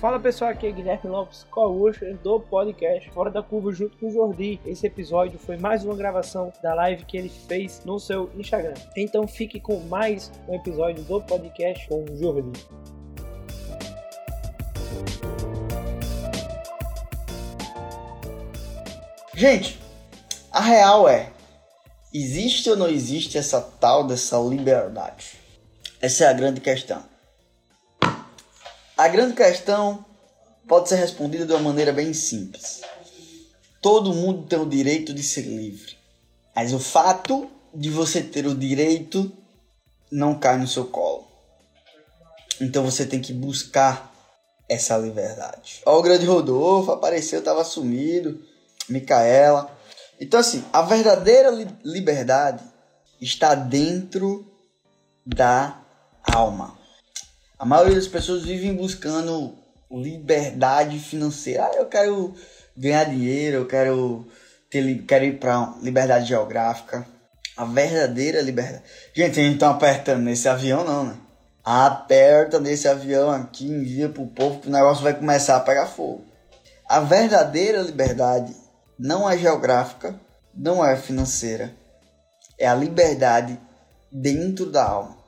Fala pessoal, aqui é Guilherme Lopes, co-host do podcast Fora da Curva junto com o Jordi. Esse episódio foi mais uma gravação da live que ele fez no seu Instagram. Então fique com mais um episódio do podcast com o Jordi. Gente, a real é: existe ou não existe essa tal dessa liberdade? Essa é a grande questão. A grande questão pode ser respondida de uma maneira bem simples. Todo mundo tem o direito de ser livre. Mas o fato de você ter o direito não cai no seu colo. Então você tem que buscar essa liberdade. Ó, o grande Rodolfo apareceu, estava sumido. Micaela. Então, assim, a verdadeira liberdade está dentro da alma. A maioria das pessoas vivem buscando liberdade financeira. Ah, eu quero ganhar dinheiro, eu quero, ter, quero ir para liberdade geográfica. A verdadeira liberdade. Gente, a gente tá apertando nesse avião, não, né? Aperta nesse avião aqui, envia pro povo que o negócio vai começar a pegar fogo. A verdadeira liberdade não é geográfica, não é financeira. É a liberdade dentro da alma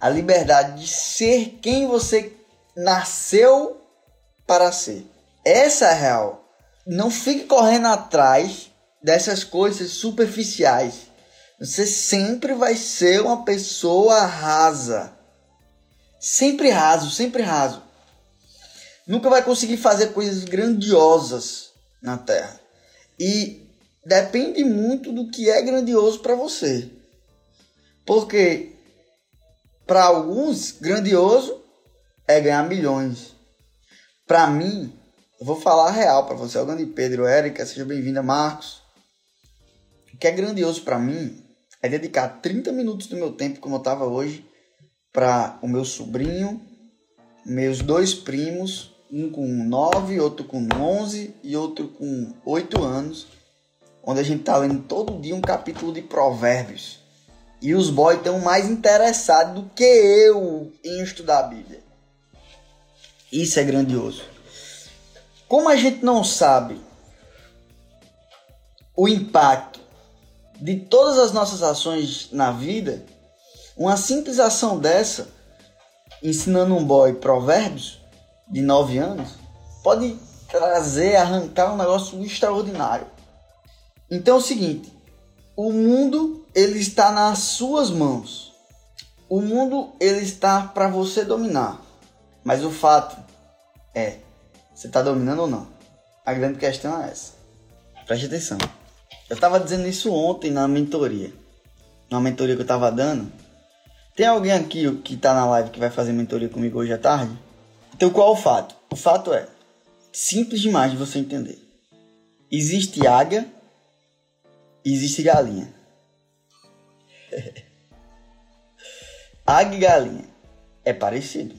a liberdade de ser quem você nasceu para ser. Essa é a real. Não fique correndo atrás dessas coisas superficiais. Você sempre vai ser uma pessoa rasa. Sempre raso, sempre raso. Nunca vai conseguir fazer coisas grandiosas na Terra. E depende muito do que é grandioso para você. Porque para alguns, grandioso é ganhar milhões. Para mim, eu vou falar a real para você, grande Pedro, Érica, seja bem-vinda, Marcos. O que é grandioso para mim é dedicar 30 minutos do meu tempo, como eu estava hoje, para o meu sobrinho, meus dois primos, um com 9, outro com 11 e outro com 8 anos, onde a gente tá lendo todo dia um capítulo de Provérbios. E os boys estão mais interessados do que eu em estudar a Bíblia. Isso é grandioso. Como a gente não sabe o impacto de todas as nossas ações na vida, uma simples ação dessa, ensinando um boy provérbios de 9 anos, pode trazer, arrancar um negócio extraordinário. Então é o seguinte, o mundo ele está nas suas mãos. O mundo ele está para você dominar. Mas o fato é, você está dominando ou não? A grande questão é essa. Preste atenção. Eu estava dizendo isso ontem na mentoria. Na mentoria que eu estava dando. Tem alguém aqui que está na live que vai fazer mentoria comigo hoje à tarde? Então qual é o fato? O fato é simples demais de você entender. Existe águia existe galinha. Águia e galinha é parecido.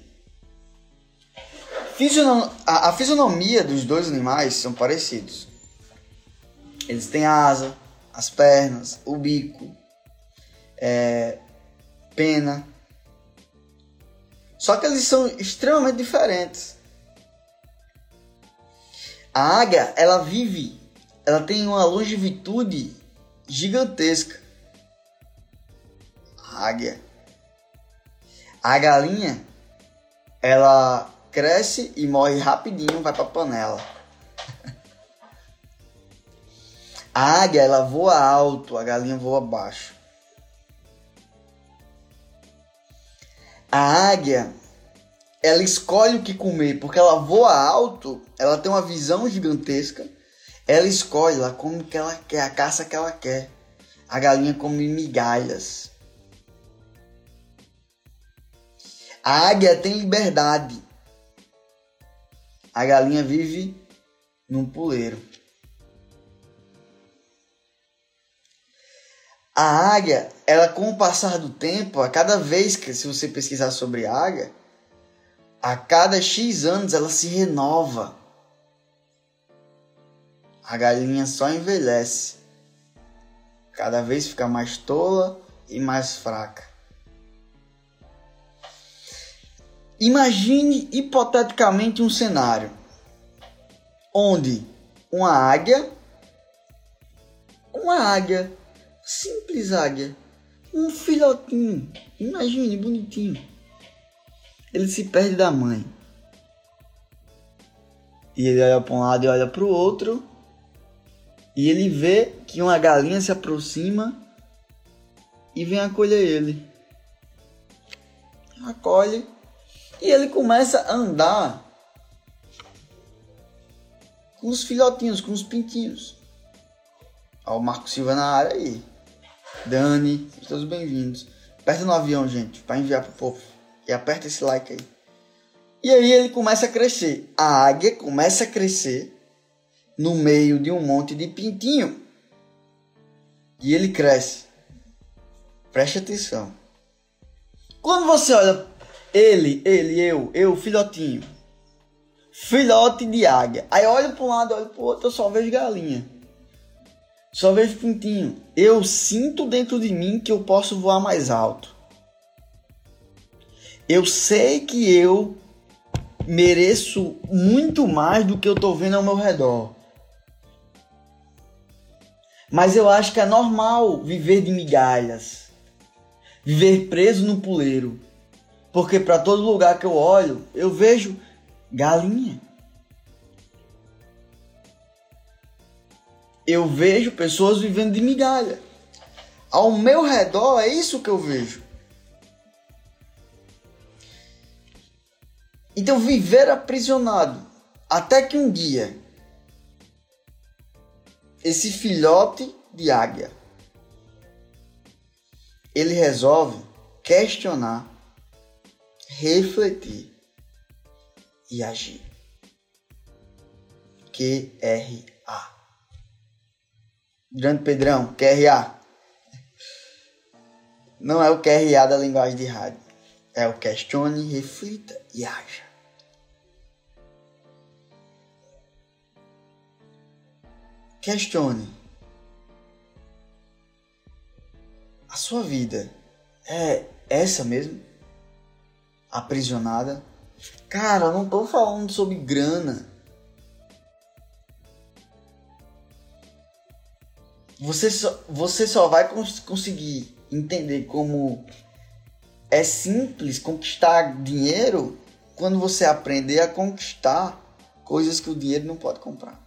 A, fisionomia dos dois animais são parecidos. Eles têm asa, as pernas, o bico, é, pena. Só que eles são extremamente diferentes. A águia, ela vive, ela tem uma longevitude gigantesca. Águia. A galinha, ela cresce e morre rapidinho, vai para panela. A águia, ela voa alto, a galinha voa baixo. A águia, ela escolhe o que comer, porque ela voa alto, ela tem uma visão gigantesca. Ela escolhe, ela come o que ela quer, a caça que ela quer. A galinha come migalhas. A águia tem liberdade. A galinha vive num puleiro. A águia, ela com o passar do tempo, a cada vez que se você pesquisar sobre águia, a cada X anos ela se renova. A galinha só envelhece. Cada vez fica mais tola e mais fraca. Imagine hipoteticamente um cenário onde uma águia, uma águia, simples águia, um filhotinho, imagine bonitinho, ele se perde da mãe. E ele olha para um lado e olha para o outro. E ele vê que uma galinha se aproxima e vem acolher ele. Acolhe e ele começa a andar com os filhotinhos, com os pintinhos. Ó, o Marco Silva na área aí. Dani, todos bem-vindos. Aperta no avião, gente, para enviar pro povo. E aperta esse like aí. E aí ele começa a crescer. A águia começa a crescer no meio de um monte de pintinho. E ele cresce. Preste atenção. Quando você olha ele, ele, eu, eu, filhotinho. Filhote de águia. Aí olha para um lado, olha para o outro, eu só vejo galinha. Só vejo pintinho. Eu sinto dentro de mim que eu posso voar mais alto. Eu sei que eu mereço muito mais do que eu tô vendo ao meu redor. Mas eu acho que é normal viver de migalhas. Viver preso no puleiro. Porque para todo lugar que eu olho, eu vejo galinha. Eu vejo pessoas vivendo de migalha. Ao meu redor é isso que eu vejo. Então viver aprisionado até que um dia esse filhote de águia ele resolve questionar, refletir e agir. QRA. Grande Pedrão, QRA. Não é o QRA da linguagem de rádio. É o questione, reflita e haja. Questione. A sua vida é essa mesmo? Aprisionada? Cara, eu não tô falando sobre grana. Você só, você só vai cons conseguir entender como é simples conquistar dinheiro quando você aprender a conquistar coisas que o dinheiro não pode comprar.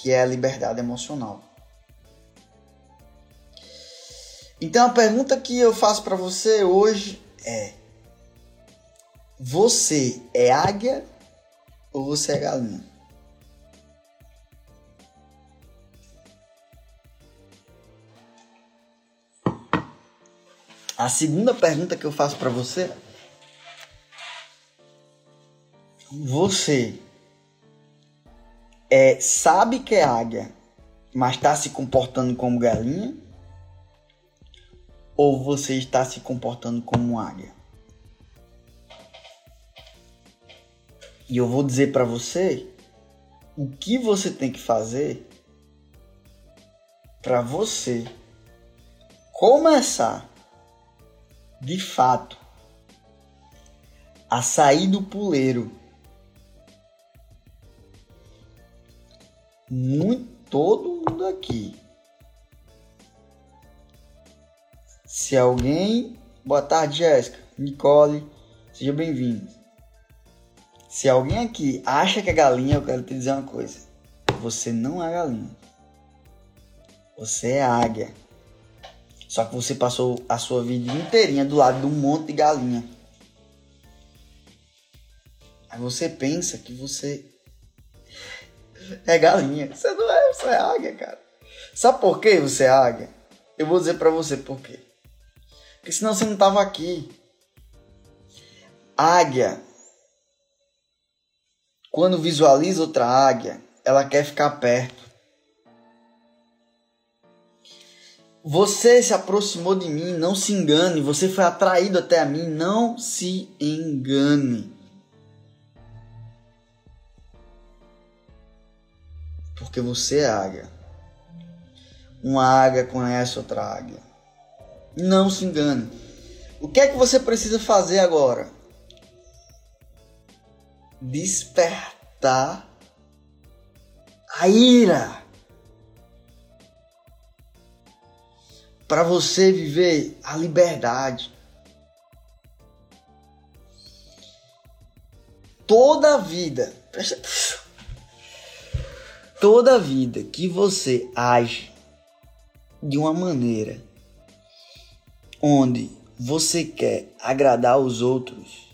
Que é a liberdade emocional. Então a pergunta que eu faço para você hoje é: você é águia ou você é galinha? A segunda pergunta que eu faço para você: você é sabe que é águia, mas está se comportando como galinha? Ou você está se comportando como águia? E eu vou dizer para você o que você tem que fazer para você começar de fato, a sair do puleiro. Muito todo mundo aqui. Se alguém, boa tarde, Jéssica, Nicole, seja bem-vindo. Se alguém aqui acha que é galinha, eu quero te dizer uma coisa. Você não é galinha. Você é águia. Só que você passou a sua vida inteirinha do lado de um monte de galinha. Aí você pensa que você é galinha. Você não é, você é águia, cara. Sabe por que você é águia? Eu vou dizer para você por quê. Porque senão você não tava aqui. Águia, quando visualiza outra águia, ela quer ficar perto. Você se aproximou de mim, não se engane. Você foi atraído até a mim, não se engane. Porque você é águia. Uma águia conhece outra águia. Não se engane. O que é que você precisa fazer agora? Despertar a ira para você viver a liberdade. Toda a vida, presta atenção. Toda vida que você age de uma maneira onde você quer agradar os outros,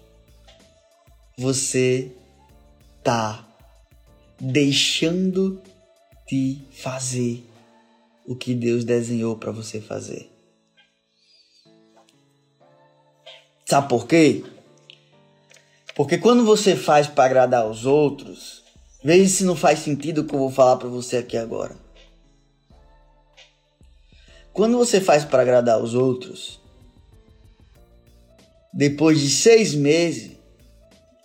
você tá deixando de fazer o que Deus desenhou para você fazer. Sabe por quê? Porque quando você faz para agradar os outros, veja se não faz sentido o que eu vou falar para você aqui agora. Quando você faz para agradar os outros, depois de seis meses,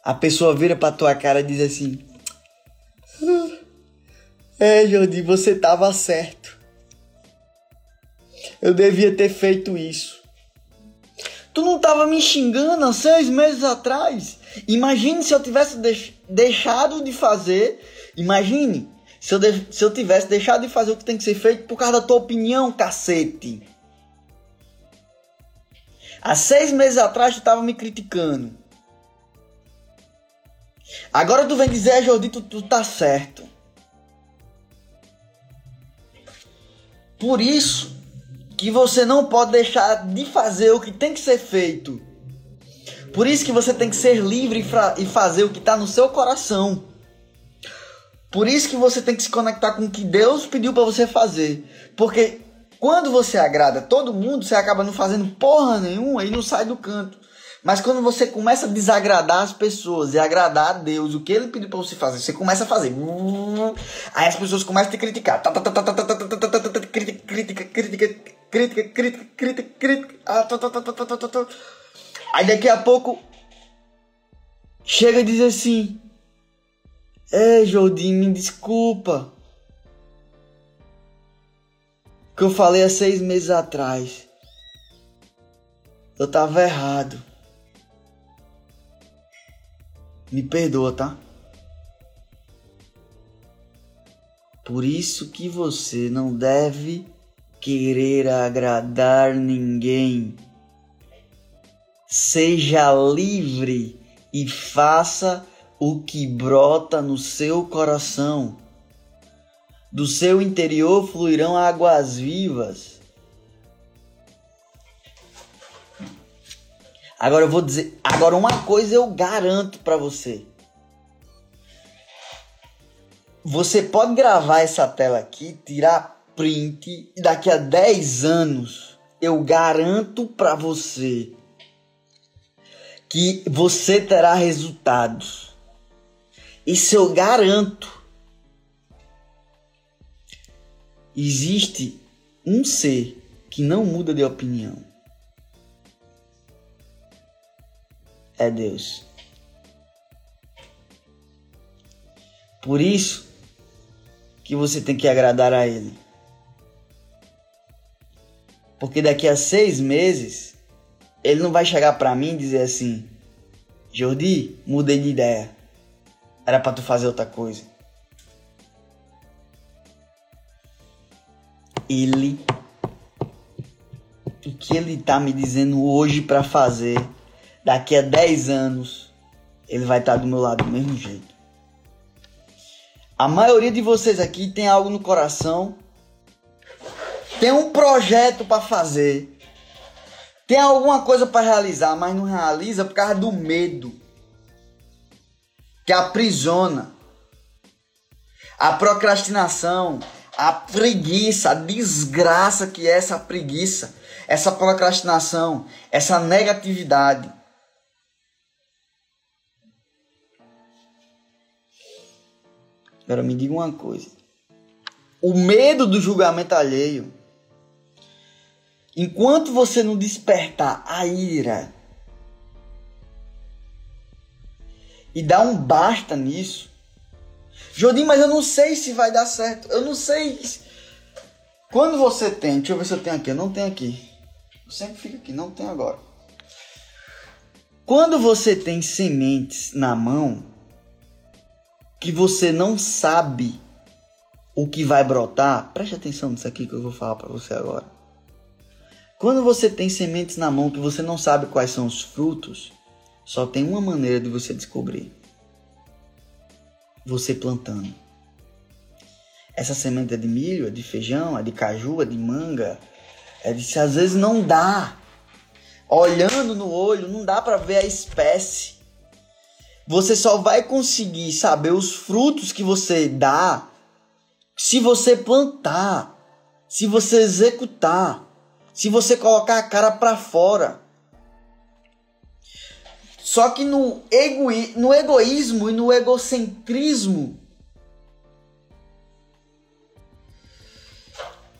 a pessoa vira para tua cara e diz assim: ah, É, Jordi, você tava certo. Eu devia ter feito isso. Tu não tava me xingando há seis meses atrás? Imagine se eu tivesse deixado de fazer. Imagine se eu, de se eu tivesse deixado de fazer o que tem que ser feito por causa da tua opinião, cacete. Há seis meses atrás tu tava me criticando. Agora tu vem dizer, Jordi, tu, tu tá certo. Por isso que você não pode deixar de fazer o que tem que ser feito. Por isso que você tem que ser livre e fazer o que está no seu coração. Por isso que você tem que se conectar com o que Deus pediu para você fazer. Porque quando você agrada todo mundo, você acaba não fazendo porra nenhuma e não sai do canto. Mas quando você começa a desagradar as pessoas e agradar a Deus, o que ele pediu para você fazer, você começa a fazer. Aí as pessoas começam a te criticar. Crítica, crítica, crítica, crítica, crítica, crítica, crítica. Aí daqui a pouco chega e diz assim: É, Jordim, me desculpa. Que eu falei há seis meses atrás. Eu tava errado. Me perdoa, tá? Por isso que você não deve querer agradar ninguém. Seja livre e faça o que brota no seu coração. Do seu interior fluirão águas vivas. Agora eu vou dizer, agora uma coisa eu garanto para você. Você pode gravar essa tela aqui, tirar print e daqui a 10 anos eu garanto para você que você terá resultados. Isso eu garanto. Existe um ser que não muda de opinião. é Deus. Por isso que você tem que agradar a Ele. Porque daqui a seis meses, Ele não vai chegar para mim e dizer assim: Jordi, mudei de ideia. Era para tu fazer outra coisa. Ele, o que Ele tá me dizendo hoje para fazer daqui a 10 anos ele vai estar do meu lado do mesmo jeito. A maioria de vocês aqui tem algo no coração tem um projeto para fazer, tem alguma coisa para realizar, mas não realiza por causa do medo que aprisiona. A procrastinação, a preguiça, a desgraça que é essa preguiça, essa procrastinação, essa negatividade. Agora me diga uma coisa. O medo do julgamento alheio, enquanto você não despertar a ira e dar um basta nisso, Jodim, mas eu não sei se vai dar certo. Eu não sei. Quando você tem, deixa eu ver se eu tenho aqui. Eu não tenho aqui. Eu sempre fico aqui, não tenho agora. Quando você tem sementes na mão que você não sabe o que vai brotar, preste atenção nisso aqui que eu vou falar para você agora. Quando você tem sementes na mão que você não sabe quais são os frutos, só tem uma maneira de você descobrir você plantando. Essa semente é de milho, é de feijão, é de caju, é de manga, é de às vezes não dá. Olhando no olho, não dá para ver a espécie. Você só vai conseguir saber os frutos que você dá se você plantar, se você executar, se você colocar a cara para fora. Só que no, egoí no egoísmo e no egocentrismo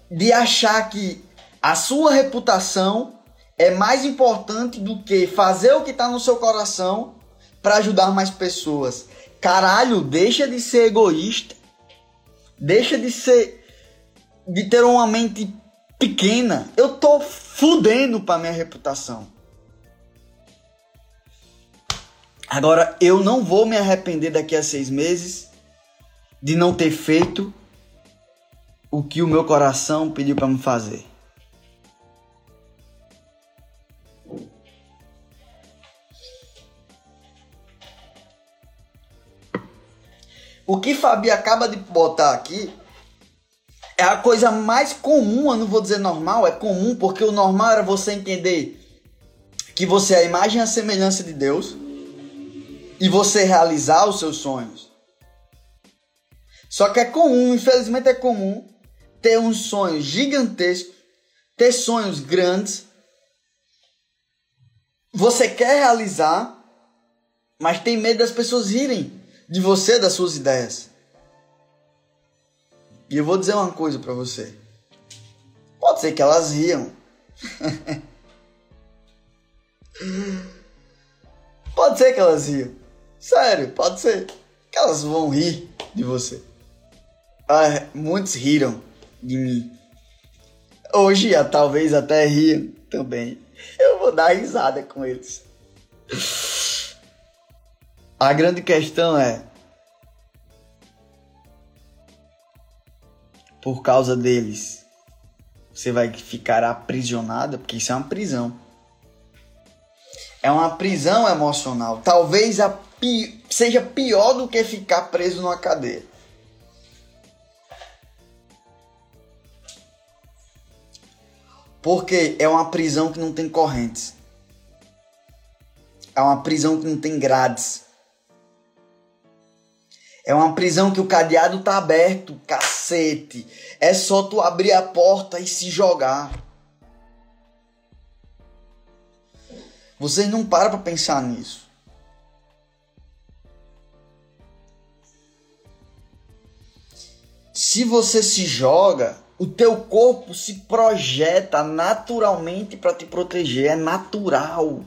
de achar que a sua reputação é mais importante do que fazer o que está no seu coração para ajudar mais pessoas. Caralho, deixa de ser egoísta. Deixa de ser de ter uma mente pequena. Eu tô fudendo para minha reputação. Agora, eu não vou me arrepender daqui a seis meses de não ter feito o que o meu coração pediu para me fazer. O que Fabi acaba de botar aqui é a coisa mais comum, eu não vou dizer normal, é comum porque o normal era você entender que você é a imagem e a semelhança de Deus e você realizar os seus sonhos. Só que é comum, infelizmente é comum, ter um sonho gigantesco, ter sonhos grandes. Você quer realizar, mas tem medo das pessoas rirem de você, das suas ideias. E eu vou dizer uma coisa para você. Pode ser que elas riam. Pode ser que elas riam. Sério, pode ser. Que elas vão rir de você. Ah, muitos riram de mim. Hoje, talvez até riam também. Eu vou dar risada com eles. A grande questão é. Por causa deles, você vai ficar aprisionada, porque isso é uma prisão. É uma prisão emocional. Talvez pi seja pior do que ficar preso numa cadeia. Porque é uma prisão que não tem correntes. É uma prisão que não tem grades. É uma prisão que o cadeado tá aberto, cacete. É só tu abrir a porta e se jogar. Vocês não param para pensar nisso. Se você se joga, o teu corpo se projeta naturalmente para te proteger, é natural.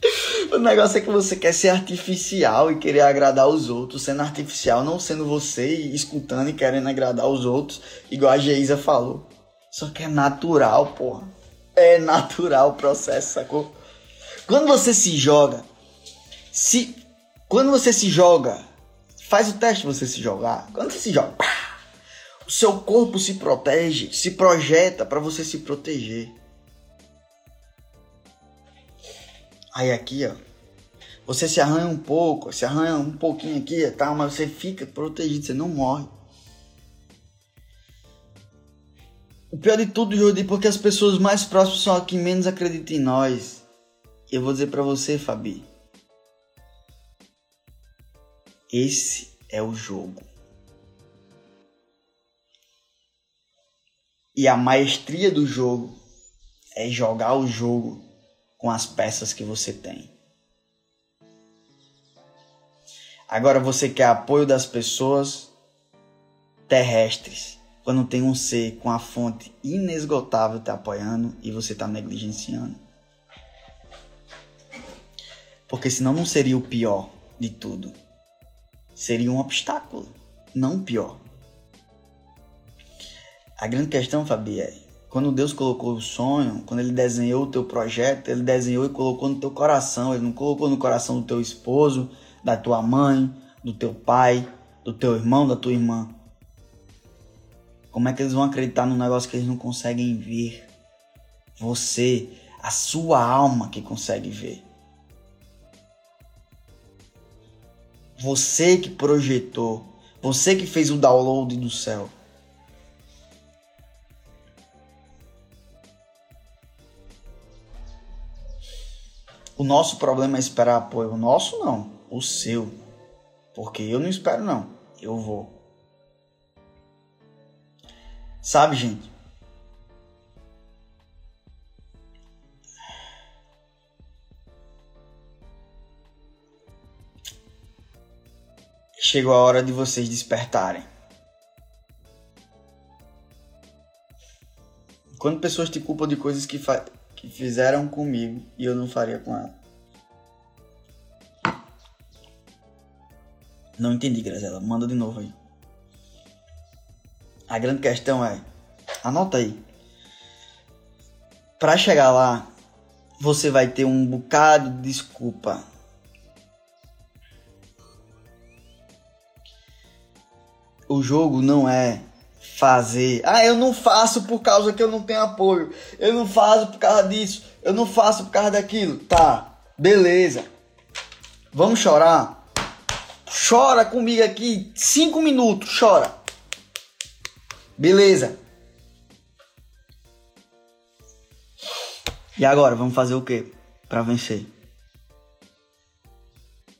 o negócio é que você quer ser artificial e querer agradar os outros, sendo artificial, não sendo você e escutando e querendo agradar os outros, igual a Geisa falou. Só que é natural, porra. É natural o processo, sacou? Quando você se joga, se quando você se joga, faz o teste você se jogar. Quando você se joga, pá, o seu corpo se protege, se projeta para você se proteger. Aí aqui, ó, você se arranha um pouco, se arranha um pouquinho aqui e tal, mas você fica protegido, você não morre. O pior de tudo, Jordi, porque as pessoas mais próximas são as que menos acreditam em nós. Eu vou dizer para você, Fabi. Esse é o jogo. E a maestria do jogo é jogar o jogo com as peças que você tem. Agora você quer apoio das pessoas terrestres, quando tem um ser com a fonte inesgotável te apoiando e você está negligenciando. Porque senão não seria o pior de tudo. Seria um obstáculo, não o pior. A grande questão, Fabi, é quando Deus colocou o sonho, quando Ele desenhou o teu projeto, Ele desenhou e colocou no teu coração. Ele não colocou no coração do teu esposo, da tua mãe, do teu pai, do teu irmão, da tua irmã. Como é que eles vão acreditar num negócio que eles não conseguem ver? Você, a sua alma que consegue ver. Você que projetou, você que fez o download do céu. O nosso problema é esperar apoio. O nosso não, o seu. Porque eu não espero não, eu vou. Sabe, gente? Chegou a hora de vocês despertarem. Quando pessoas te culpam de coisas que, que fizeram comigo e eu não faria com ela. Não entendi, Grazela. Manda de novo aí. A grande questão é, anota aí. Para chegar lá, você vai ter um bocado de desculpa. O jogo não é fazer. Ah, eu não faço por causa que eu não tenho apoio. Eu não faço por causa disso. Eu não faço por causa daquilo. Tá, beleza. Vamos chorar? Chora comigo aqui cinco minutos, chora. Beleza. E agora, vamos fazer o que para vencer?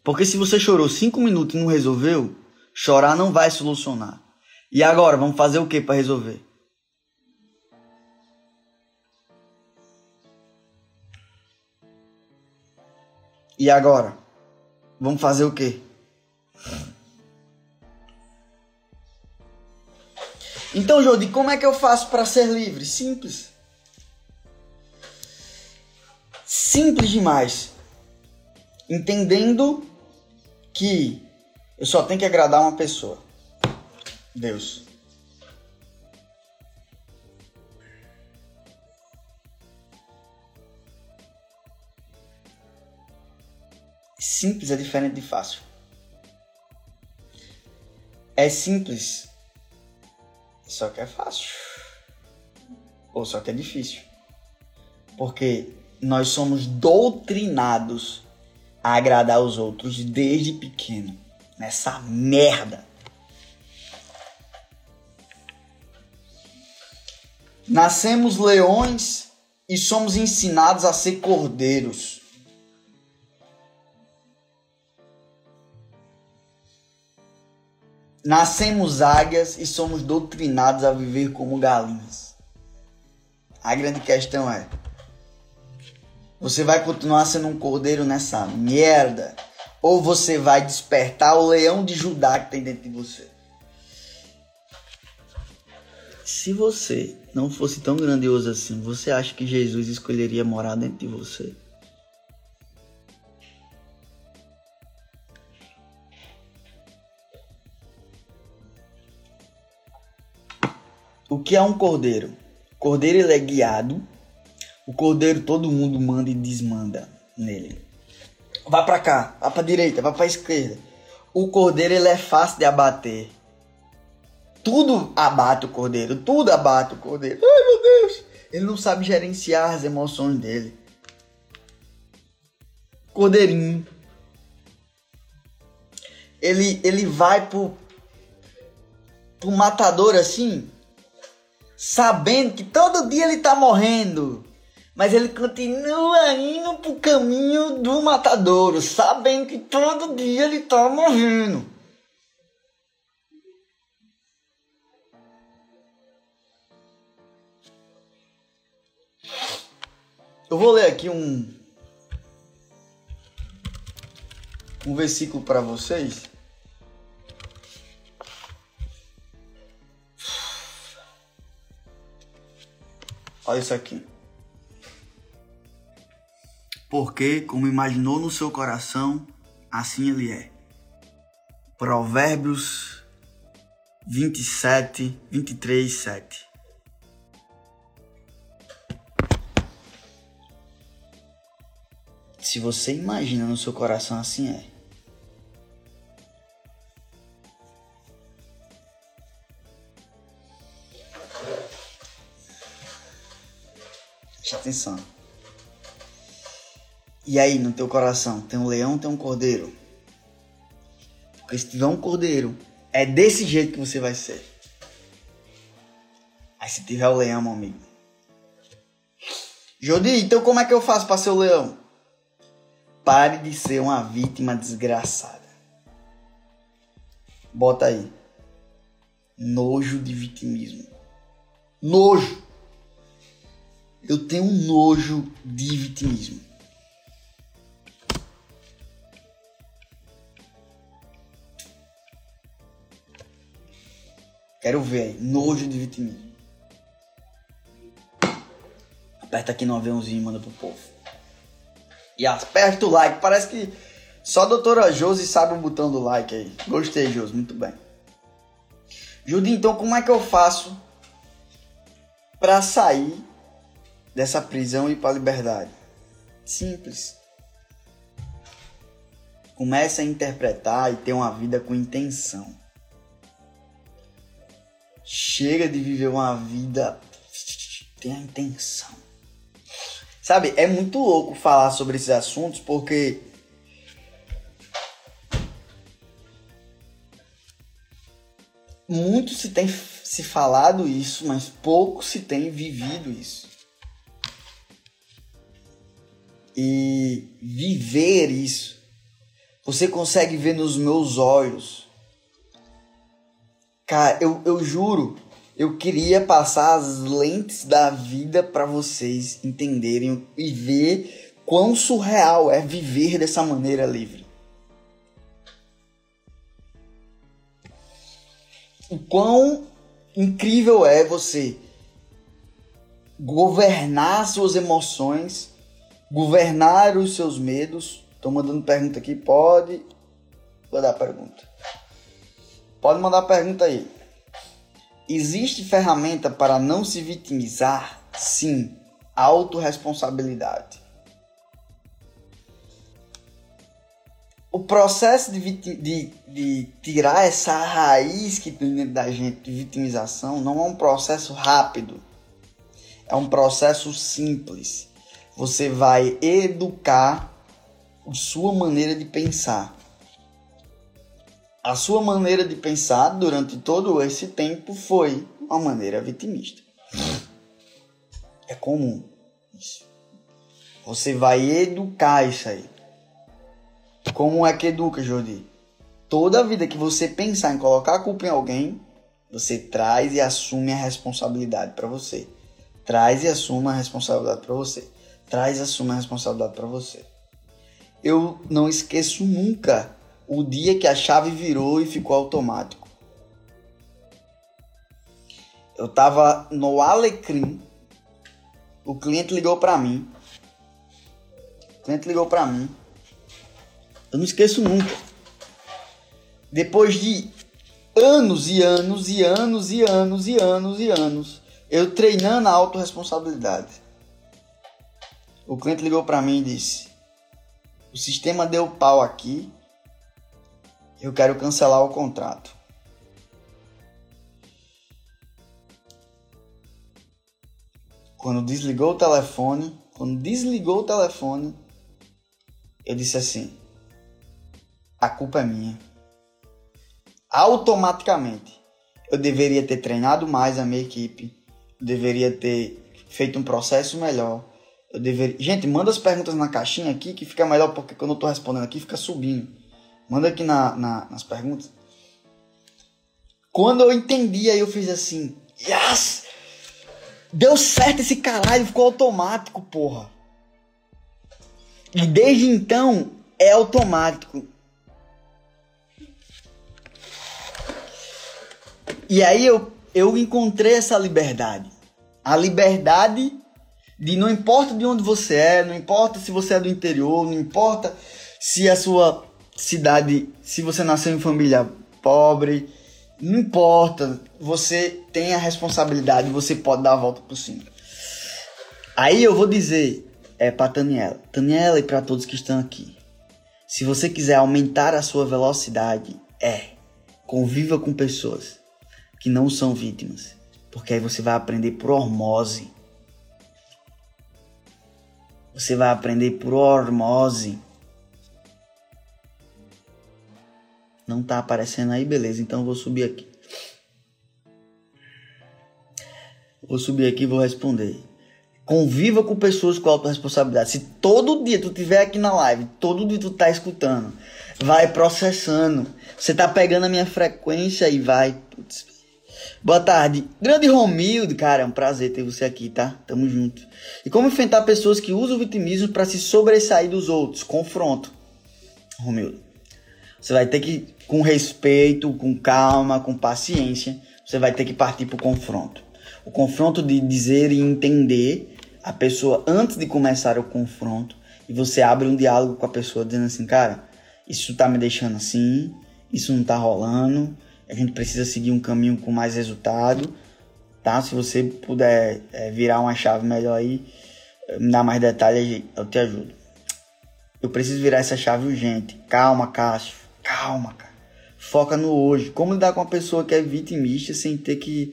Porque se você chorou cinco minutos e não resolveu, chorar não vai solucionar. E agora, vamos fazer o que para resolver? E agora? Vamos fazer o que? Então, Jodi, como é que eu faço para ser livre? Simples. Simples demais. Entendendo que eu só tenho que agradar uma pessoa. Deus. Simples é diferente de fácil. É simples, só que é fácil. Ou só que é difícil. Porque nós somos doutrinados a agradar os outros desde pequeno. Nessa merda. Nascemos leões e somos ensinados a ser cordeiros. Nascemos águias e somos doutrinados a viver como galinhas. A grande questão é: você vai continuar sendo um cordeiro nessa merda? Ou você vai despertar o leão de Judá que tem dentro de você? Se você não fosse tão grandioso assim, você acha que Jesus escolheria morar dentro de você? O que é um cordeiro? cordeiro ele é guiado. O cordeiro todo mundo manda e desmanda nele. Vá para cá, vá para direita, vá para esquerda. O cordeiro ele é fácil de abater. Tudo abate o cordeiro, tudo abate o cordeiro. Ai meu Deus! Ele não sabe gerenciar as emoções dele. Cordeirinho. Ele, ele vai pro, pro matador assim sabendo que todo dia ele tá morrendo, mas ele continua indo pro caminho do matadouro, sabendo que todo dia ele tá morrendo. Eu vou ler aqui um um versículo para vocês. Olha isso aqui. Porque, como imaginou no seu coração, assim ele é. Provérbios 27, 23, 7. Se você imagina no seu coração, assim é. Preste atenção. E aí, no teu coração, tem um leão, tem um cordeiro. Porque se tiver um cordeiro, é desse jeito que você vai ser. Aí se tiver o leão, meu amigo. Jodi, então como é que eu faço para ser o leão? Pare de ser uma vítima desgraçada. Bota aí. Nojo de vitimismo. Nojo. Eu tenho um nojo de vitimismo. Quero ver aí. Nojo de vitimismo. Aperta aqui no aviãozinho e manda pro povo. E aperta o like. Parece que só a doutora Josi sabe o botão do like aí. Gostei, Josi. Muito bem. Judy, então como é que eu faço para sair dessa prisão e ir para a liberdade? Simples. Comece a interpretar e ter uma vida com intenção. Chega de viver uma vida. Tenha intenção. Sabe, é muito louco falar sobre esses assuntos porque. Muito se tem se falado isso, mas pouco se tem vivido isso. E viver isso, você consegue ver nos meus olhos. Cara, eu, eu juro, eu queria passar as lentes da vida para vocês entenderem e ver quão surreal é viver dessa maneira livre. O quão incrível é você governar suas emoções, governar os seus medos. Tô mandando pergunta aqui, pode mandar pergunta. Pode mandar pergunta aí. Existe ferramenta para não se vitimizar? Sim, autorresponsabilidade. O processo de, de, de, tirar essa raiz que tem dentro da gente de vitimização não é um processo rápido, é um processo simples. Você vai educar a sua maneira de pensar a sua maneira de pensar durante todo esse tempo foi uma maneira vitimista. É comum isso. Você vai educar isso aí. Como é que educa, Jordi? Toda vida que você pensar em colocar a culpa em alguém, você traz e assume a responsabilidade para você. Traz e assume a responsabilidade para você. Traz e assume a responsabilidade para você. Eu não esqueço nunca o dia que a chave virou e ficou automático. Eu tava no Alecrim, o cliente ligou para mim. O cliente ligou para mim. Eu não esqueço nunca. Depois de anos e anos e anos e anos e anos e anos, eu treinando a autorresponsabilidade. O cliente ligou para mim e disse: "O sistema deu pau aqui eu quero cancelar o contrato. Quando desligou o telefone, quando desligou o telefone, eu disse assim: a culpa é minha. Automaticamente, eu deveria ter treinado mais a minha equipe. deveria ter feito um processo melhor. Eu deveria... Gente, manda as perguntas na caixinha aqui que fica melhor, porque quando eu tô respondendo aqui fica subindo. Manda aqui na, na, nas perguntas. Quando eu entendi, aí eu fiz assim: Yes! Deu certo esse caralho, ficou automático, porra. E desde então é automático. E aí eu, eu encontrei essa liberdade. A liberdade de não importa de onde você é, não importa se você é do interior, não importa se a sua cidade, se você nasceu em família pobre, não importa, você tem a responsabilidade, você pode dar a volta por cima. Aí eu vou dizer é para Daniela, Daniela e para todos que estão aqui. Se você quiser aumentar a sua velocidade, é conviva com pessoas que não são vítimas, porque aí você vai aprender por hormose. Você vai aprender por hormose. Não tá aparecendo aí, beleza? Então vou subir aqui. Vou subir aqui e vou responder. Conviva com pessoas com autorresponsabilidade. Se todo dia tu tiver aqui na live, todo dia tu tá escutando, vai processando. Você tá pegando a minha frequência e vai. Putz. Boa tarde. Grande Romildo, cara, é um prazer ter você aqui, tá? Tamo junto. E como enfrentar pessoas que usam o vitimismo para se sobressair dos outros? Confronto. Romildo. Você vai ter que, com respeito, com calma, com paciência, você vai ter que partir pro confronto. O confronto de dizer e entender a pessoa antes de começar o confronto e você abre um diálogo com a pessoa dizendo assim, cara, isso tá me deixando assim, isso não tá rolando, a gente precisa seguir um caminho com mais resultado, tá? Se você puder é, virar uma chave melhor aí, me dar mais detalhes, eu te ajudo. Eu preciso virar essa chave urgente. Calma, Cássio. Calma, cara. Foca no hoje. Como lidar com uma pessoa que é vitimista sem ter que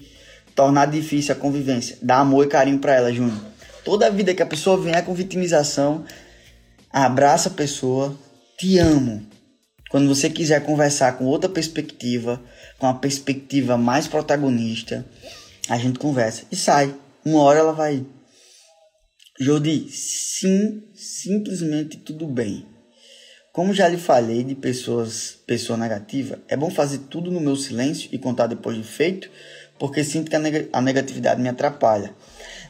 tornar difícil a convivência? Dá amor e carinho para ela, Júnior Toda vida que a pessoa vier com vitimização, abraça a pessoa, te amo. Quando você quiser conversar com outra perspectiva, com uma perspectiva mais protagonista, a gente conversa e sai. Uma hora ela vai. Jodi, sim, simplesmente tudo bem. Como já lhe falei de pessoas, pessoa negativa, é bom fazer tudo no meu silêncio e contar depois de feito, porque sinto que a negatividade me atrapalha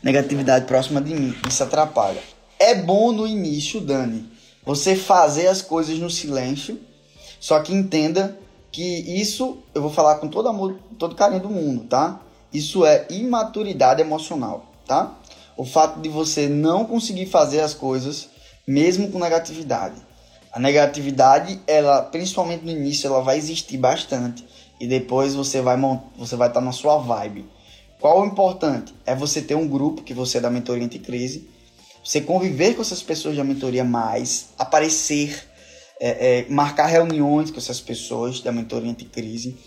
negatividade próxima de mim. Isso atrapalha. É bom no início, Dani, você fazer as coisas no silêncio, só que entenda que isso, eu vou falar com todo amor, todo carinho do mundo, tá? Isso é imaturidade emocional, tá? O fato de você não conseguir fazer as coisas mesmo com negatividade. A negatividade, ela, principalmente no início, ela vai existir bastante e depois você vai você vai estar tá na sua vibe. Qual o importante? É você ter um grupo que você é da mentoria anticrise, você conviver com essas pessoas da mentoria mais, aparecer, é, é, marcar reuniões com essas pessoas da mentoria anticrise,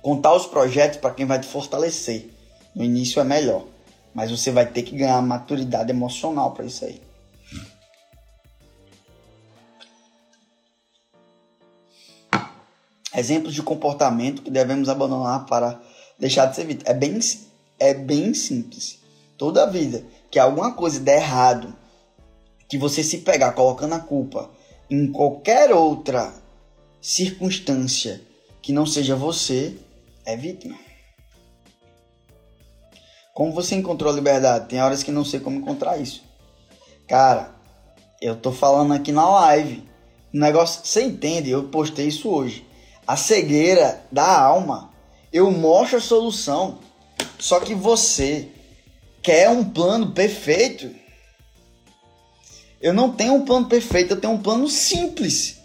contar os projetos para quem vai te fortalecer. No início é melhor, mas você vai ter que ganhar maturidade emocional para isso aí. Exemplos de comportamento que devemos abandonar para deixar de ser vítima. É bem, é bem simples. Toda vida que alguma coisa der errado, que você se pegar colocando a culpa em qualquer outra circunstância que não seja você, é vítima. Como você encontrou a liberdade? Tem horas que não sei como encontrar isso. Cara, eu tô falando aqui na live. O negócio, você entende? Eu postei isso hoje. A cegueira da alma eu mostro a solução. Só que você quer um plano perfeito. Eu não tenho um plano perfeito, eu tenho um plano simples.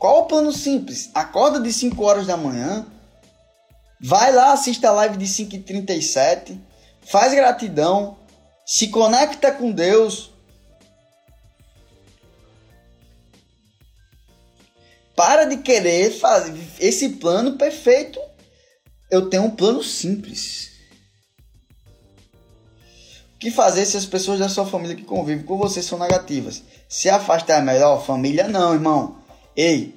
Qual o plano simples? Acorda de 5 horas da manhã, vai lá, assista a live de 5h37, faz gratidão, se conecta com Deus, Para de querer fazer esse plano perfeito. Eu tenho um plano simples. O que fazer se as pessoas da sua família que convivem com você são negativas? Se afastar é melhor? Família não, irmão. Ei,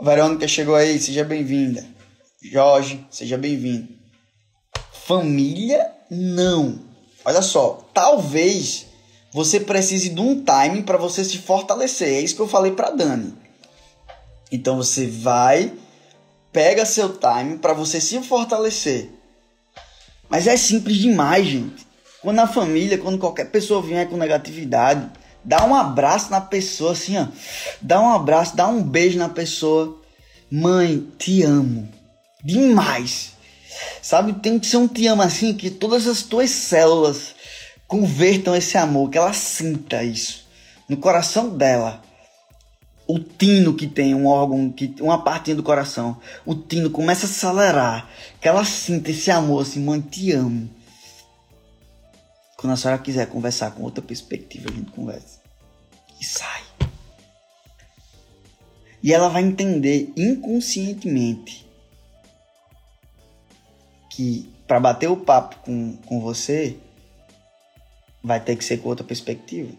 Verônica chegou aí, seja bem-vinda. Jorge, seja bem-vindo. Família, não. Olha só, talvez você precise de um timing para você se fortalecer. É isso que eu falei para Dani. Então você vai, pega seu time para você se fortalecer. Mas é simples demais, gente. Quando a família, quando qualquer pessoa vier com negatividade, dá um abraço na pessoa, assim, ó. Dá um abraço, dá um beijo na pessoa. Mãe, te amo. Demais. Sabe, tem que ser um te amo assim que todas as tuas células convertam esse amor, que ela sinta isso no coração dela. O tino que tem um órgão, que uma partinha do coração, o tino começa a acelerar, que ela sinta esse amor assim, mãe, te amo. Quando a senhora quiser conversar com outra perspectiva, a gente conversa. E sai. E ela vai entender inconscientemente que para bater o papo com, com você, vai ter que ser com outra perspectiva.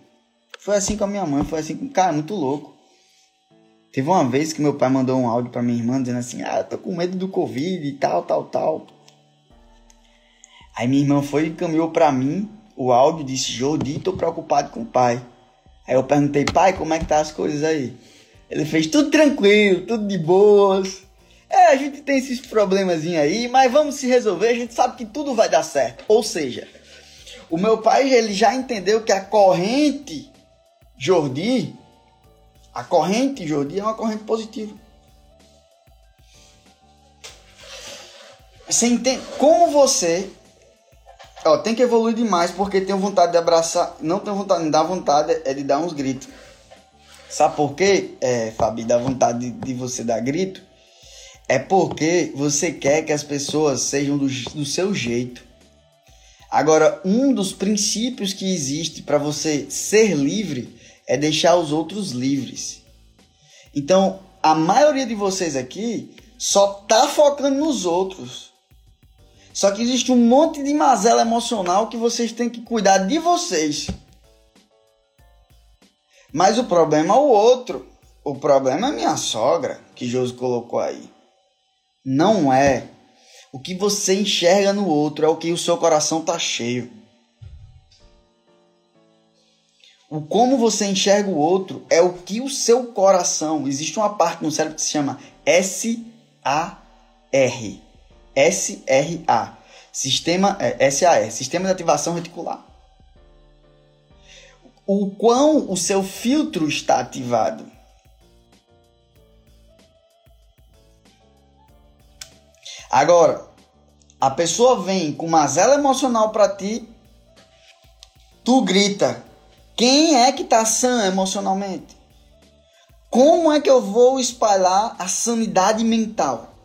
Foi assim com a minha mãe, foi assim com. Cara, muito louco. Teve uma vez que meu pai mandou um áudio para minha irmã dizendo assim: Ah, tô com medo do Covid e tal, tal, tal. Aí minha irmã foi e encaminhou para mim o áudio e disse: Jordi, tô preocupado com o pai. Aí eu perguntei: Pai, como é que tá as coisas aí? Ele fez tudo tranquilo, tudo de boas. É, a gente tem esses problemas aí, mas vamos se resolver, a gente sabe que tudo vai dar certo. Ou seja, o meu pai ele já entendeu que a corrente Jordi, a corrente Jordi é uma corrente positiva. Você entende como você ó, tem que evoluir demais porque tenho vontade de abraçar, não tenho vontade, me dá vontade é de dar uns gritos. Sabe por quê, é, Fabi, dá vontade de, de você dar grito? É porque você quer que as pessoas sejam do, do seu jeito. Agora, um dos princípios que existe para você ser livre é deixar os outros livres. Então, a maioria de vocês aqui só tá focando nos outros. Só que existe um monte de mazela emocional que vocês têm que cuidar de vocês. Mas o problema é o outro. O problema é minha sogra, que Josi colocou aí. Não é o que você enxerga no outro é o que o seu coração tá cheio. O como você enxerga o outro é o que o seu coração. Existe uma parte no cérebro que se chama S-A-R. S-R-A. Sistema é, SAR, Sistema de Ativação Reticular. O quão o seu filtro está ativado. Agora, a pessoa vem com mazela emocional para ti, tu grita: quem é que tá sã emocionalmente? Como é que eu vou espalhar a sanidade mental?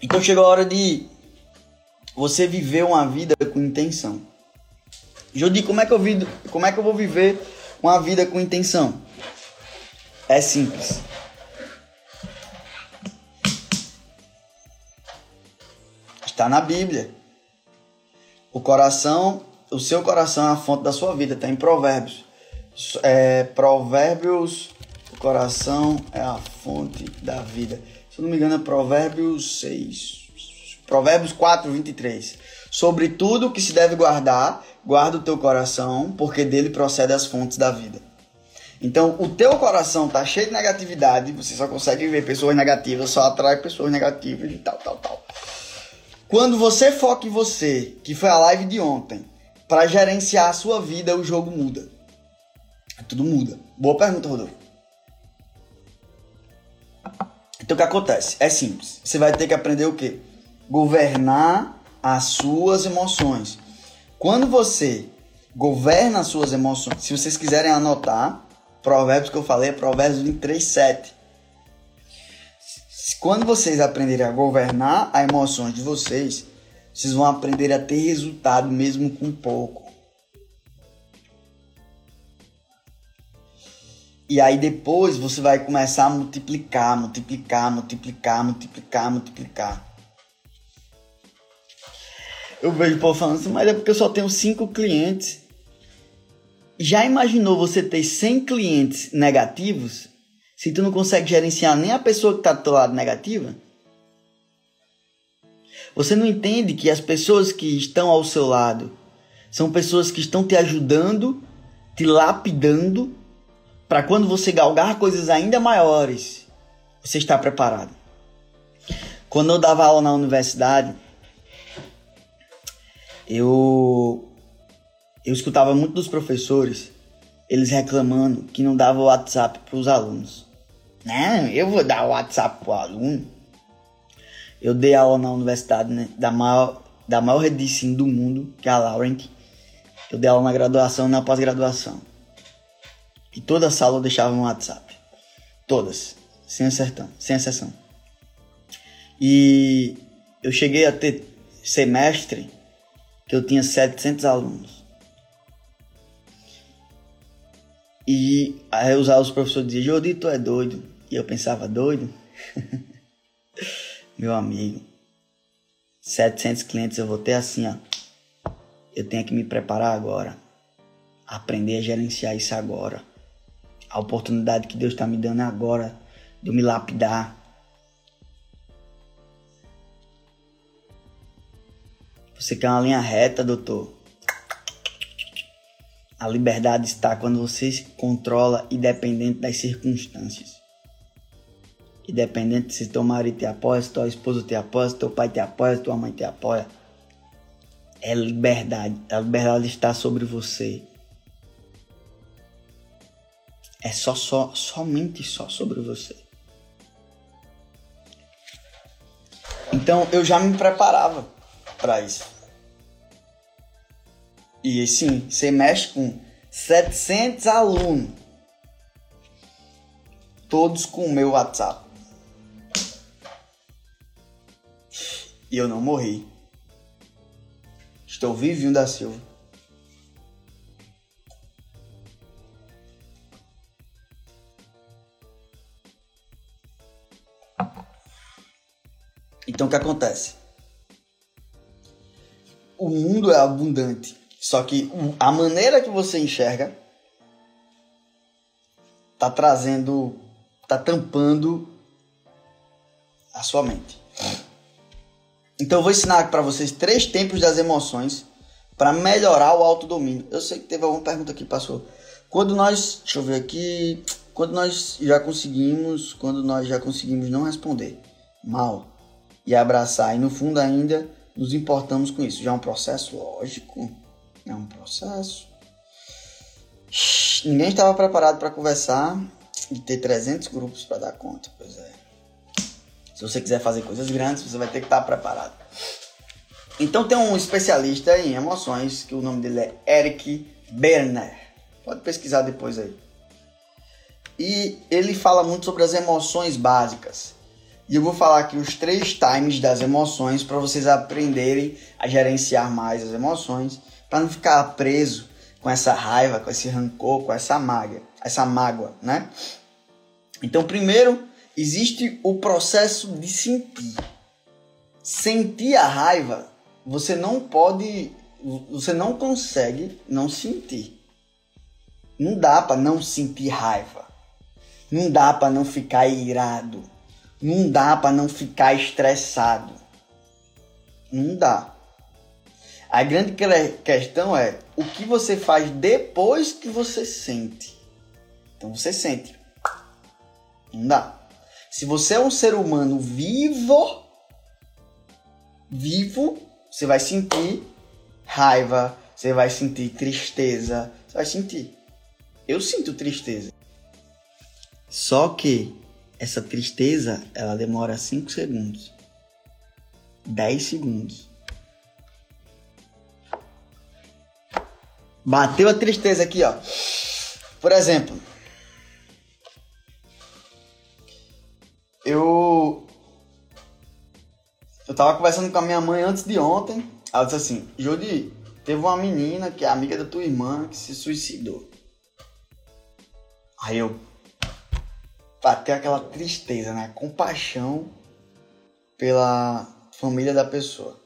Então chegou a hora de você viver uma vida com intenção. Jodi, como é que eu vivo, como é que eu vou viver uma vida com intenção? É simples. Está na Bíblia. O coração, o seu coração é a fonte da sua vida, está em Provérbios. É, provérbios, o coração é a fonte da vida. Se eu não me engano, é Provérbios 6. Provérbios 4, 23. Sobre tudo que se deve guardar, guarda o teu coração, porque dele procede as fontes da vida. Então, o teu coração tá cheio de negatividade, você só consegue ver pessoas negativas, só atrai pessoas negativas e tal, tal, tal. Quando você foca em você, que foi a live de ontem, para gerenciar a sua vida, o jogo muda. Tudo muda. Boa pergunta, Rodolfo. Então o que acontece? É simples. Você vai ter que aprender o quê? Governar as suas emoções. Quando você governa as suas emoções, se vocês quiserem anotar, provérbios que eu falei é provérbios 23, 7. Quando vocês aprenderem a governar as emoções de vocês, vocês vão aprender a ter resultado mesmo com pouco. E aí depois você vai começar a multiplicar, multiplicar, multiplicar, multiplicar, multiplicar. Eu vejo o povo falando assim, mas é porque eu só tenho 5 clientes. Já imaginou você ter 100 clientes negativos? Se tu não consegue gerenciar nem a pessoa que está do teu lado negativa, Você não entende que as pessoas que estão ao seu lado são pessoas que estão te ajudando, te lapidando, para quando você galgar coisas ainda maiores, você está preparado. Quando eu dava aula na universidade, eu eu escutava muito dos professores eles reclamando que não dava o WhatsApp para os alunos. Não, eu vou dar o WhatsApp para o aluno. Eu dei aula na universidade né, da, maior, da maior rede do mundo, que é a Laurent. Eu dei aula na graduação e na pós-graduação. E toda a sala eu deixava no WhatsApp. Todas. Sem exceção. Sem exceção. E eu cheguei a ter semestre que eu tinha 700 alunos. E aí os professores diziam, Jordi, tu é doido. E eu pensava, doido? Meu amigo, 700 clientes eu vou ter assim, ó. Eu tenho que me preparar agora. Aprender a gerenciar isso agora. A oportunidade que Deus está me dando agora de me lapidar. Você quer uma linha reta, doutor? A liberdade está quando você se controla independente das circunstâncias. Independente se teu marido te apoia, se tua esposa te apoia, se teu pai te apoia, se tua mãe te apoia. É liberdade. A liberdade está sobre você. É só, só, somente só sobre você. Então eu já me preparava para isso. E sim, você mexe com 700 alunos. Todos com o meu WhatsApp. E eu não morri. Estou vivinho da Silva. Então o que acontece? O mundo é abundante. Só que a maneira que você enxerga tá trazendo, tá tampando a sua mente. Então eu vou ensinar para vocês três tempos das emoções para melhorar o autodomínio. Eu sei que teve alguma pergunta que passou. Quando nós, deixa eu ver aqui, quando nós já conseguimos, quando nós já conseguimos não responder mal e abraçar e no fundo ainda nos importamos com isso. Já é um processo lógico é um processo. Ninguém estava preparado para conversar e ter 300 grupos para dar conta. Pois é. Se você quiser fazer coisas grandes, você vai ter que estar preparado. Então tem um especialista em emoções, que o nome dele é Eric Berner. Pode pesquisar depois aí. E ele fala muito sobre as emoções básicas. E eu vou falar aqui os três times das emoções para vocês aprenderem a gerenciar mais as emoções para não ficar preso com essa raiva, com esse rancor, com essa mágoa, essa mágoa, né? Então, primeiro, existe o processo de sentir. Sentir a raiva, você não pode, você não consegue não sentir. Não dá para não sentir raiva. Não dá para não ficar irado. Não dá para não ficar estressado. Não dá. A grande questão é o que você faz depois que você sente. Então você sente. Não dá. Se você é um ser humano vivo, vivo, você vai sentir raiva, você vai sentir tristeza, você vai sentir. Eu sinto tristeza. Só que essa tristeza, ela demora 5 segundos. 10 segundos. Bateu a tristeza aqui, ó. Por exemplo, eu eu tava conversando com a minha mãe antes de ontem. Ela disse assim: Jodi, teve uma menina que é amiga da tua irmã que se suicidou. Aí eu bateu aquela tristeza, né? Compaixão pela família da pessoa.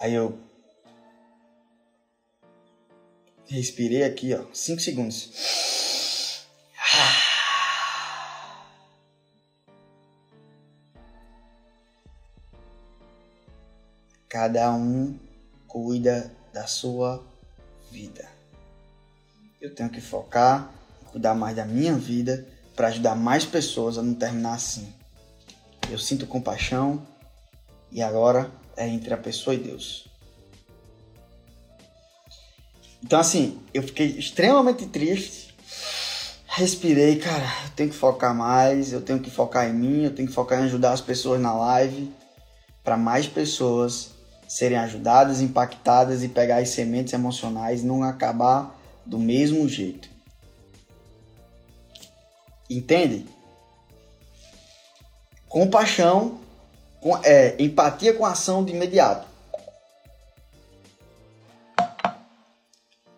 Aí eu Respirei aqui, ó, 5 segundos. Cada um cuida da sua vida. Eu tenho que focar, cuidar mais da minha vida para ajudar mais pessoas a não terminar assim. Eu sinto compaixão e agora é entre a pessoa e Deus. Então, assim, eu fiquei extremamente triste. Respirei, cara, eu tenho que focar mais, eu tenho que focar em mim, eu tenho que focar em ajudar as pessoas na live, para mais pessoas serem ajudadas, impactadas e pegar as sementes emocionais e não acabar do mesmo jeito. Entende? Compaixão, com, é, empatia com ação de imediato.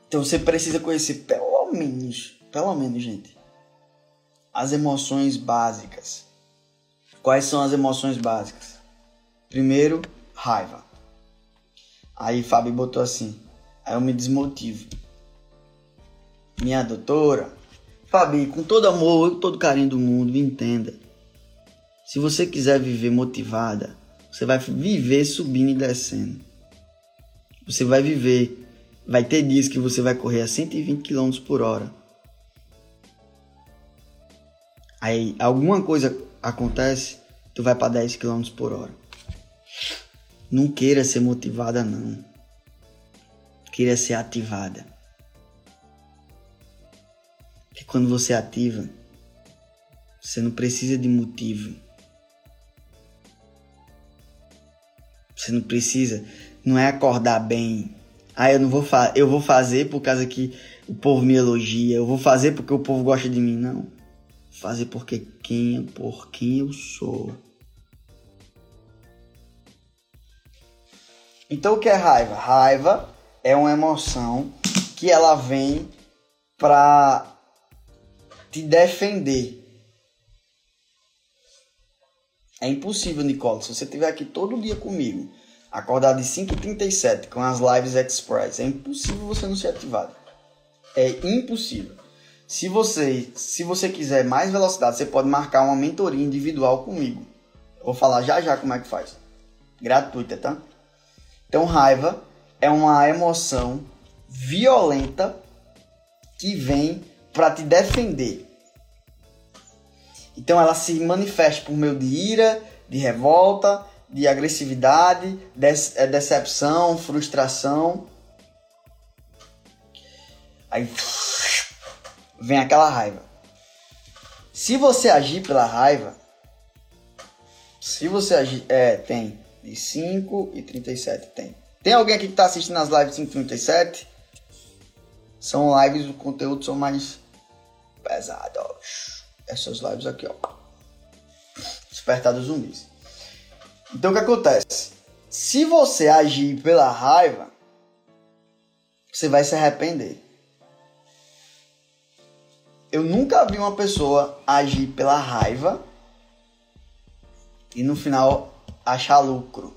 Então você precisa conhecer pelo menos, pelo menos, gente, as emoções básicas. Quais são as emoções básicas? Primeiro, raiva. Aí Fábio botou assim. Aí eu me desmotivo. Minha doutora, Fabi, com todo amor e todo carinho do mundo, me entenda. Se você quiser viver motivada, você vai viver subindo e descendo. Você vai viver. Vai ter dias que você vai correr a 120 km por hora. Aí alguma coisa acontece, tu vai para 10 km por hora. Não queira ser motivada não. Queira ser ativada. Porque quando você ativa, você não precisa de motivo. Você não precisa, não é acordar bem. Ah, eu não vou eu vou fazer por causa que o povo me elogia, eu vou fazer porque o povo gosta de mim, não. Fazer porque quem, por quem eu sou. Então o que é raiva? Raiva é uma emoção que ela vem para te defender. É impossível, Nicole, se você estiver aqui todo dia comigo, acordar de 5h37 com as lives express, é impossível você não ser ativado. É impossível. Se você, se você quiser mais velocidade, você pode marcar uma mentoria individual comigo. Vou falar já já como é que faz. Gratuita, tá? Então, raiva é uma emoção violenta que vem para te defender. Então ela se manifesta por meio de ira, de revolta, de agressividade, de é, decepção, frustração. Aí vem aquela raiva. Se você agir pela raiva, se você agir. É, tem. De 5 e 37 tem. Tem alguém aqui que está assistindo as lives 5 e 37? São lives, o conteúdo são mais pesados essas lives aqui, ó. Despertar dos zumbis. Então o que acontece? Se você agir pela raiva, você vai se arrepender. Eu nunca vi uma pessoa agir pela raiva e no final achar lucro.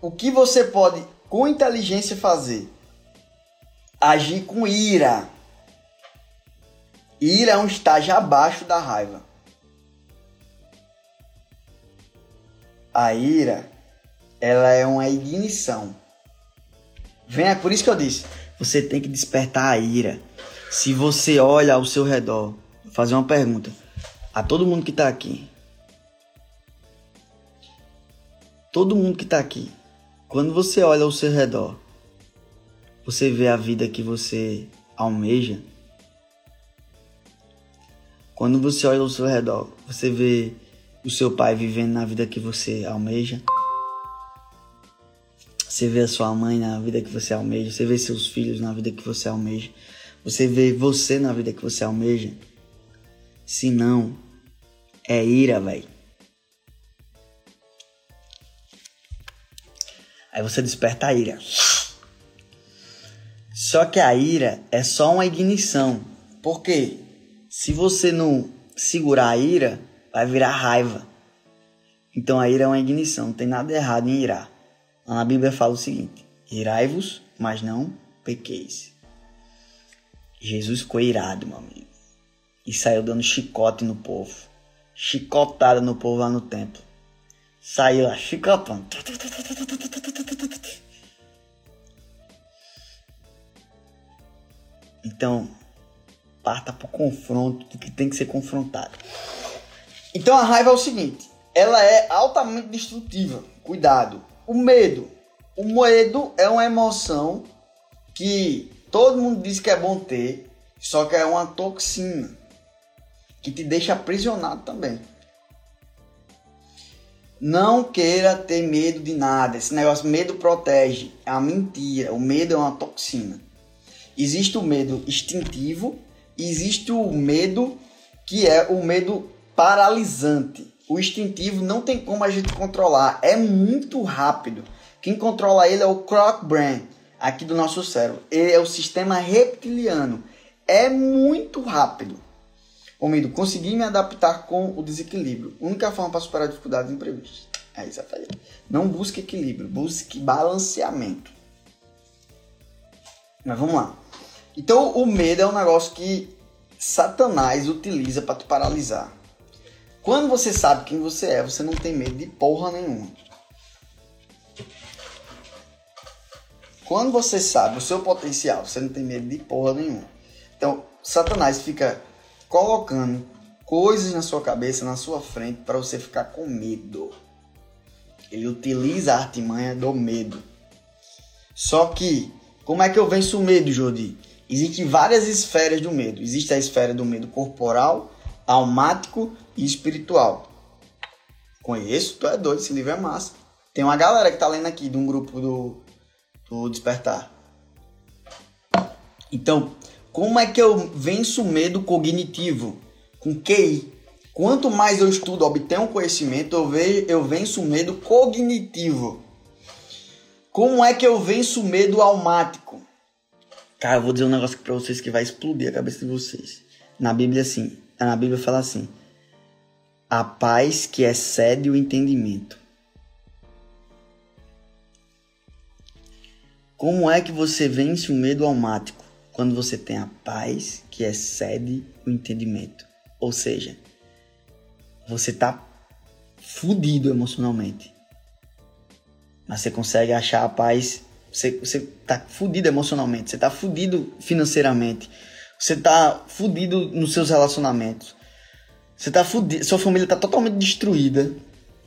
O que você pode com inteligência fazer? Agir com ira. Ira é um estágio abaixo da raiva. A ira, ela é uma ignição. Vem, é por isso que eu disse, você tem que despertar a ira. Se você olha ao seu redor, vou fazer uma pergunta a todo mundo que está aqui. Todo mundo que está aqui. Quando você olha ao seu redor, você vê a vida que você almeja quando você olha ao seu redor, você vê o seu pai vivendo na vida que você almeja. Você vê a sua mãe na vida que você almeja. Você vê seus filhos na vida que você almeja. Você vê você na vida que você almeja. Se não, é ira, velho. Aí você desperta a ira. Só que a ira é só uma ignição. Por quê? Se você não segurar a ira, vai virar raiva. Então a ira é uma ignição, não tem nada errado em irar. Lá na Bíblia fala o seguinte: irai-vos, mas não pequeis. Jesus ficou irado, meu amigo. E saiu dando chicote no povo. Chicotada no povo lá no templo. Saiu lá, chicotando. Então, parta pro confronto do que tem que ser confrontado. Então a raiva é o seguinte, ela é altamente destrutiva. Cuidado. O medo. O medo é uma emoção que todo mundo diz que é bom ter, só que é uma toxina que te deixa aprisionado também. Não queira ter medo de nada. Esse negócio, medo protege. É uma mentira. O medo é uma toxina. Existe o medo instintivo, existe o medo que é o medo paralisante. O instintivo não tem como a gente controlar, é muito rápido. Quem controla ele é o croc brain, aqui do nosso cérebro. Ele é o sistema reptiliano. É muito rápido. O medo, conseguir me adaptar com o desequilíbrio. Única forma para superar dificuldades imprevistas. É isso aí. Não busque equilíbrio, busque balanceamento. Mas vamos lá. Então o medo é um negócio que Satanás utiliza para te paralisar. Quando você sabe quem você é, você não tem medo de porra nenhuma. Quando você sabe o seu potencial, você não tem medo de porra nenhuma. Então, Satanás fica colocando coisas na sua cabeça, na sua frente, para você ficar com medo. Ele utiliza a artimanha do medo. Só que, como é que eu venço o medo, Jodi? Existem várias esferas do medo. Existe a esfera do medo corporal, almático e espiritual. Conheço, tu é doido, esse livro é massa. Tem uma galera que tá lendo aqui de um grupo do, do Despertar. Então, como é que eu venço o medo cognitivo? Com QI. Quanto mais eu estudo, obtenho conhecimento, eu, vejo, eu venço o medo cognitivo. Como é que eu venço o medo almático? Cara, eu vou dizer um negócio aqui pra vocês que vai explodir a cabeça de vocês. Na Bíblia, assim, na Bíblia fala assim: a paz que excede o entendimento. Como é que você vence o medo almático? Quando você tem a paz que excede o entendimento. Ou seja, você tá fudido emocionalmente. Mas você consegue achar a paz você, você tá fudido emocionalmente, você tá fudido financeiramente, você tá fudido nos seus relacionamentos. Você tá fudido, sua família tá totalmente destruída.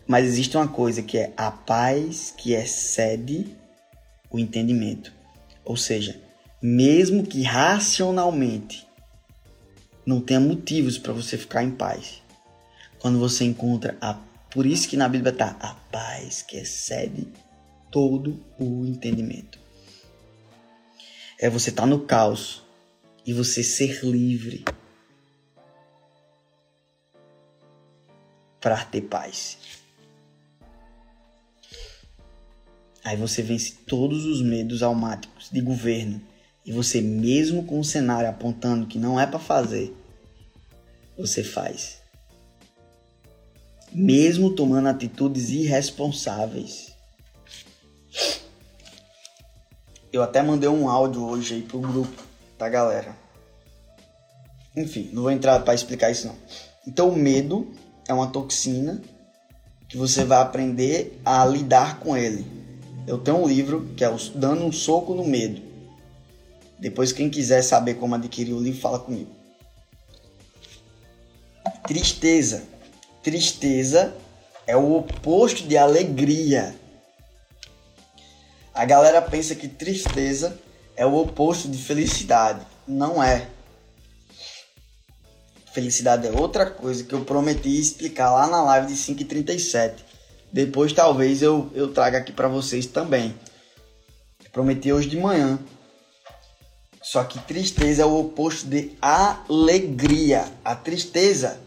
Mas existe uma coisa que é a paz que excede o entendimento. Ou seja, mesmo que racionalmente não tenha motivos para você ficar em paz, quando você encontra a por isso que na Bíblia tá a paz que excede todo o entendimento. É você estar tá no caos e você ser livre para ter paz. Aí você vence todos os medos almáticos de governo e você mesmo com o cenário apontando que não é para fazer, você faz. Mesmo tomando atitudes irresponsáveis. Eu até mandei um áudio hoje aí pro grupo da galera. Enfim, não vou entrar para explicar isso não. Então o medo é uma toxina que você vai aprender a lidar com ele. Eu tenho um livro que é Dando um Soco no Medo. Depois quem quiser saber como adquirir o livro, fala comigo. Tristeza. Tristeza é o oposto de alegria. A galera pensa que tristeza é o oposto de felicidade. Não é. Felicidade é outra coisa que eu prometi explicar lá na live de 5h37. Depois talvez eu, eu traga aqui para vocês também. Prometi hoje de manhã. Só que tristeza é o oposto de alegria. A tristeza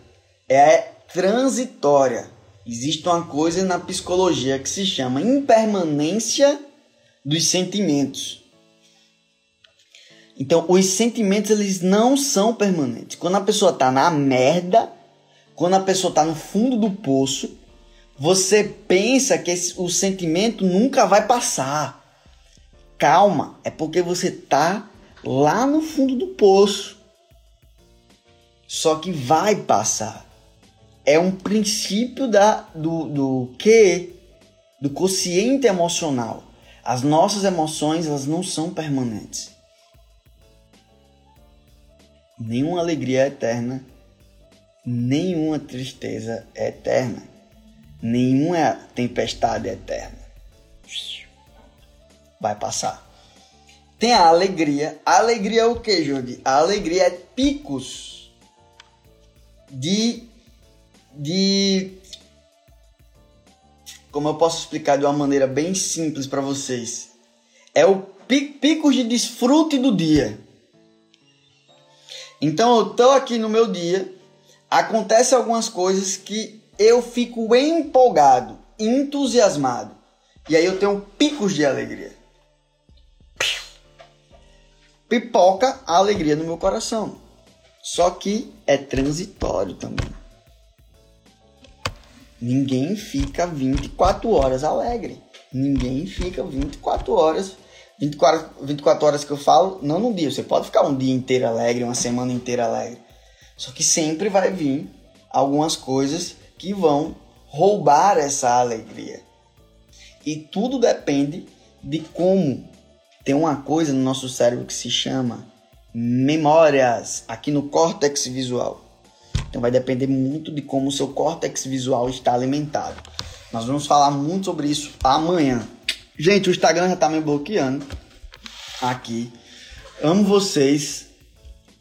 é transitória. Existe uma coisa na psicologia que se chama impermanência dos sentimentos. Então, os sentimentos eles não são permanentes. Quando a pessoa tá na merda, quando a pessoa tá no fundo do poço, você pensa que esse, o sentimento nunca vai passar. Calma, é porque você tá lá no fundo do poço. Só que vai passar. é um princípio da, do, do que? Do consciente emocional. As nossas emoções, elas não são permanentes. Nenhuma alegria é eterna, nenhuma tristeza é eterna, nenhuma tempestade é eterna. Vai passar. Tem a alegria. A alegria é o que, Jordi? A alegria é picos de. de. Como eu posso explicar de uma maneira bem simples para vocês? É o picos de desfrute do dia. Então eu tô aqui no meu dia, acontece algumas coisas que eu fico empolgado, entusiasmado. E aí eu tenho picos de alegria pipoca a alegria no meu coração. Só que é transitório também. Ninguém fica 24 horas alegre. Ninguém fica 24 horas. 24, 24 horas que eu falo, não no dia. Você pode ficar um dia inteiro alegre, uma semana inteira alegre. Só que sempre vai vir algumas coisas que vão roubar essa alegria. E tudo depende de como tem uma coisa no nosso cérebro que se chama memórias, aqui no córtex visual. Então vai depender muito de como o seu córtex visual está alimentado. Nós vamos falar muito sobre isso amanhã. Gente, o Instagram já tá me bloqueando aqui. Amo vocês.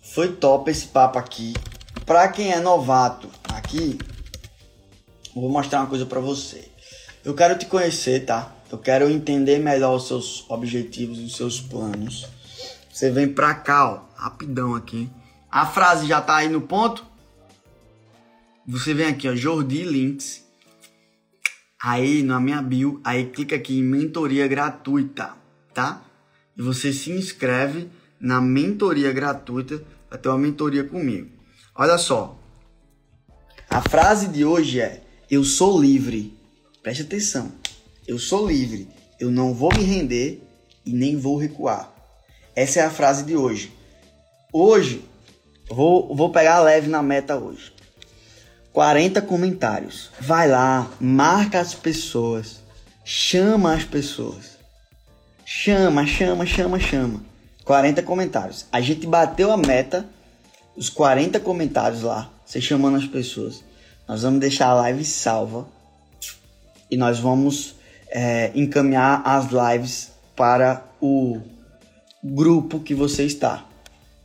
Foi top esse papo aqui. Pra quem é novato aqui, vou mostrar uma coisa para você. Eu quero te conhecer, tá? Eu quero entender melhor os seus objetivos, os seus planos. Você vem pra cá, ó, rapidão aqui. A frase já tá aí no ponto. Você vem aqui, ó, Jordi Links. Aí na minha bio, aí clica aqui em mentoria gratuita, tá? E você se inscreve na mentoria gratuita, vai ter uma mentoria comigo. Olha só. A frase de hoje é: Eu sou livre. Preste atenção. Eu sou livre, eu não vou me render e nem vou recuar. Essa é a frase de hoje. Hoje, vou, vou pegar leve na meta hoje. 40 comentários. Vai lá, marca as pessoas, chama as pessoas. Chama, chama, chama, chama. 40 comentários. A gente bateu a meta, os 40 comentários lá, você chamando as pessoas. Nós vamos deixar a live salva e nós vamos é, encaminhar as lives para o grupo que você está,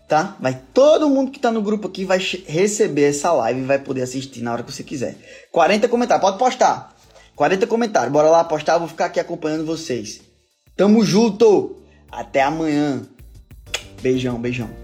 tá? Vai todo mundo que está no grupo aqui vai receber essa live e vai poder assistir na hora que você quiser. 40 comentários, pode postar. 40 comentários, bora lá postar, vou ficar aqui acompanhando vocês. Tamo junto. Até amanhã. Beijão, beijão.